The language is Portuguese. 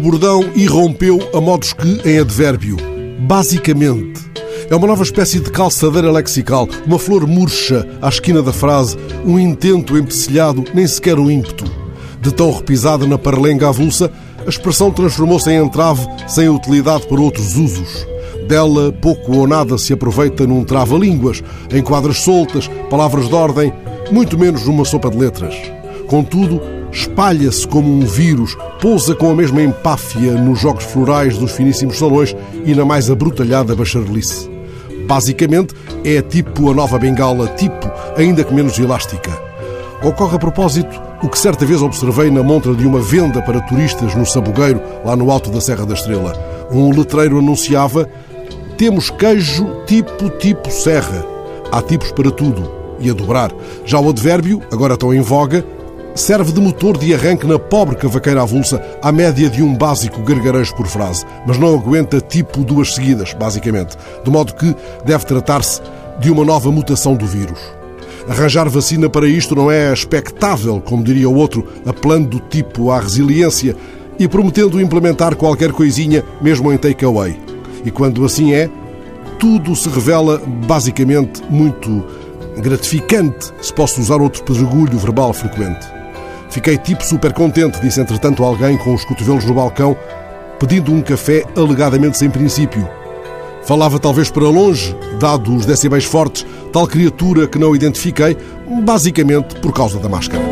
bordão irrompeu a modos que em advérbio. Basicamente. É uma nova espécie de calçadeira lexical, uma flor murcha à esquina da frase, um intento empecilhado, nem sequer um ímpeto. De tão repisada na parlenga avulsa, a expressão transformou-se em entrave sem utilidade para outros usos. Dela pouco ou nada se aproveita num trava-línguas, em quadras soltas, palavras de ordem, muito menos numa sopa de letras. Contudo, espalha-se como um vírus, pousa com a mesma empáfia nos jogos florais dos finíssimos salões e na mais abrutalhada bacharelice. Basicamente, é tipo a nova bengala, tipo, ainda que menos elástica. Ocorre a propósito o que certa vez observei na montra de uma venda para turistas no Sabugueiro, lá no alto da Serra da Estrela. Um letreiro anunciava: Temos queijo tipo tipo serra. Há tipos para tudo. E a dobrar. Já o advérbio, agora tão em voga, serve de motor de arranque na pobre cavaqueira avulsa, à média de um básico gargarejo por frase, mas não aguenta tipo duas seguidas, basicamente, de modo que deve tratar-se de uma nova mutação do vírus. Arranjar vacina para isto não é expectável, como diria o outro, apelando do tipo à resiliência e prometendo implementar qualquer coisinha, mesmo em takeaway. E quando assim é, tudo se revela basicamente muito gratificante, se posso usar outro pedregulho verbal frequente. Fiquei tipo super contente, disse entretanto alguém com os cotovelos no balcão, pedindo um café alegadamente sem princípio. Falava talvez para longe, dado os decibéis fortes, tal criatura que não identifiquei, basicamente por causa da máscara.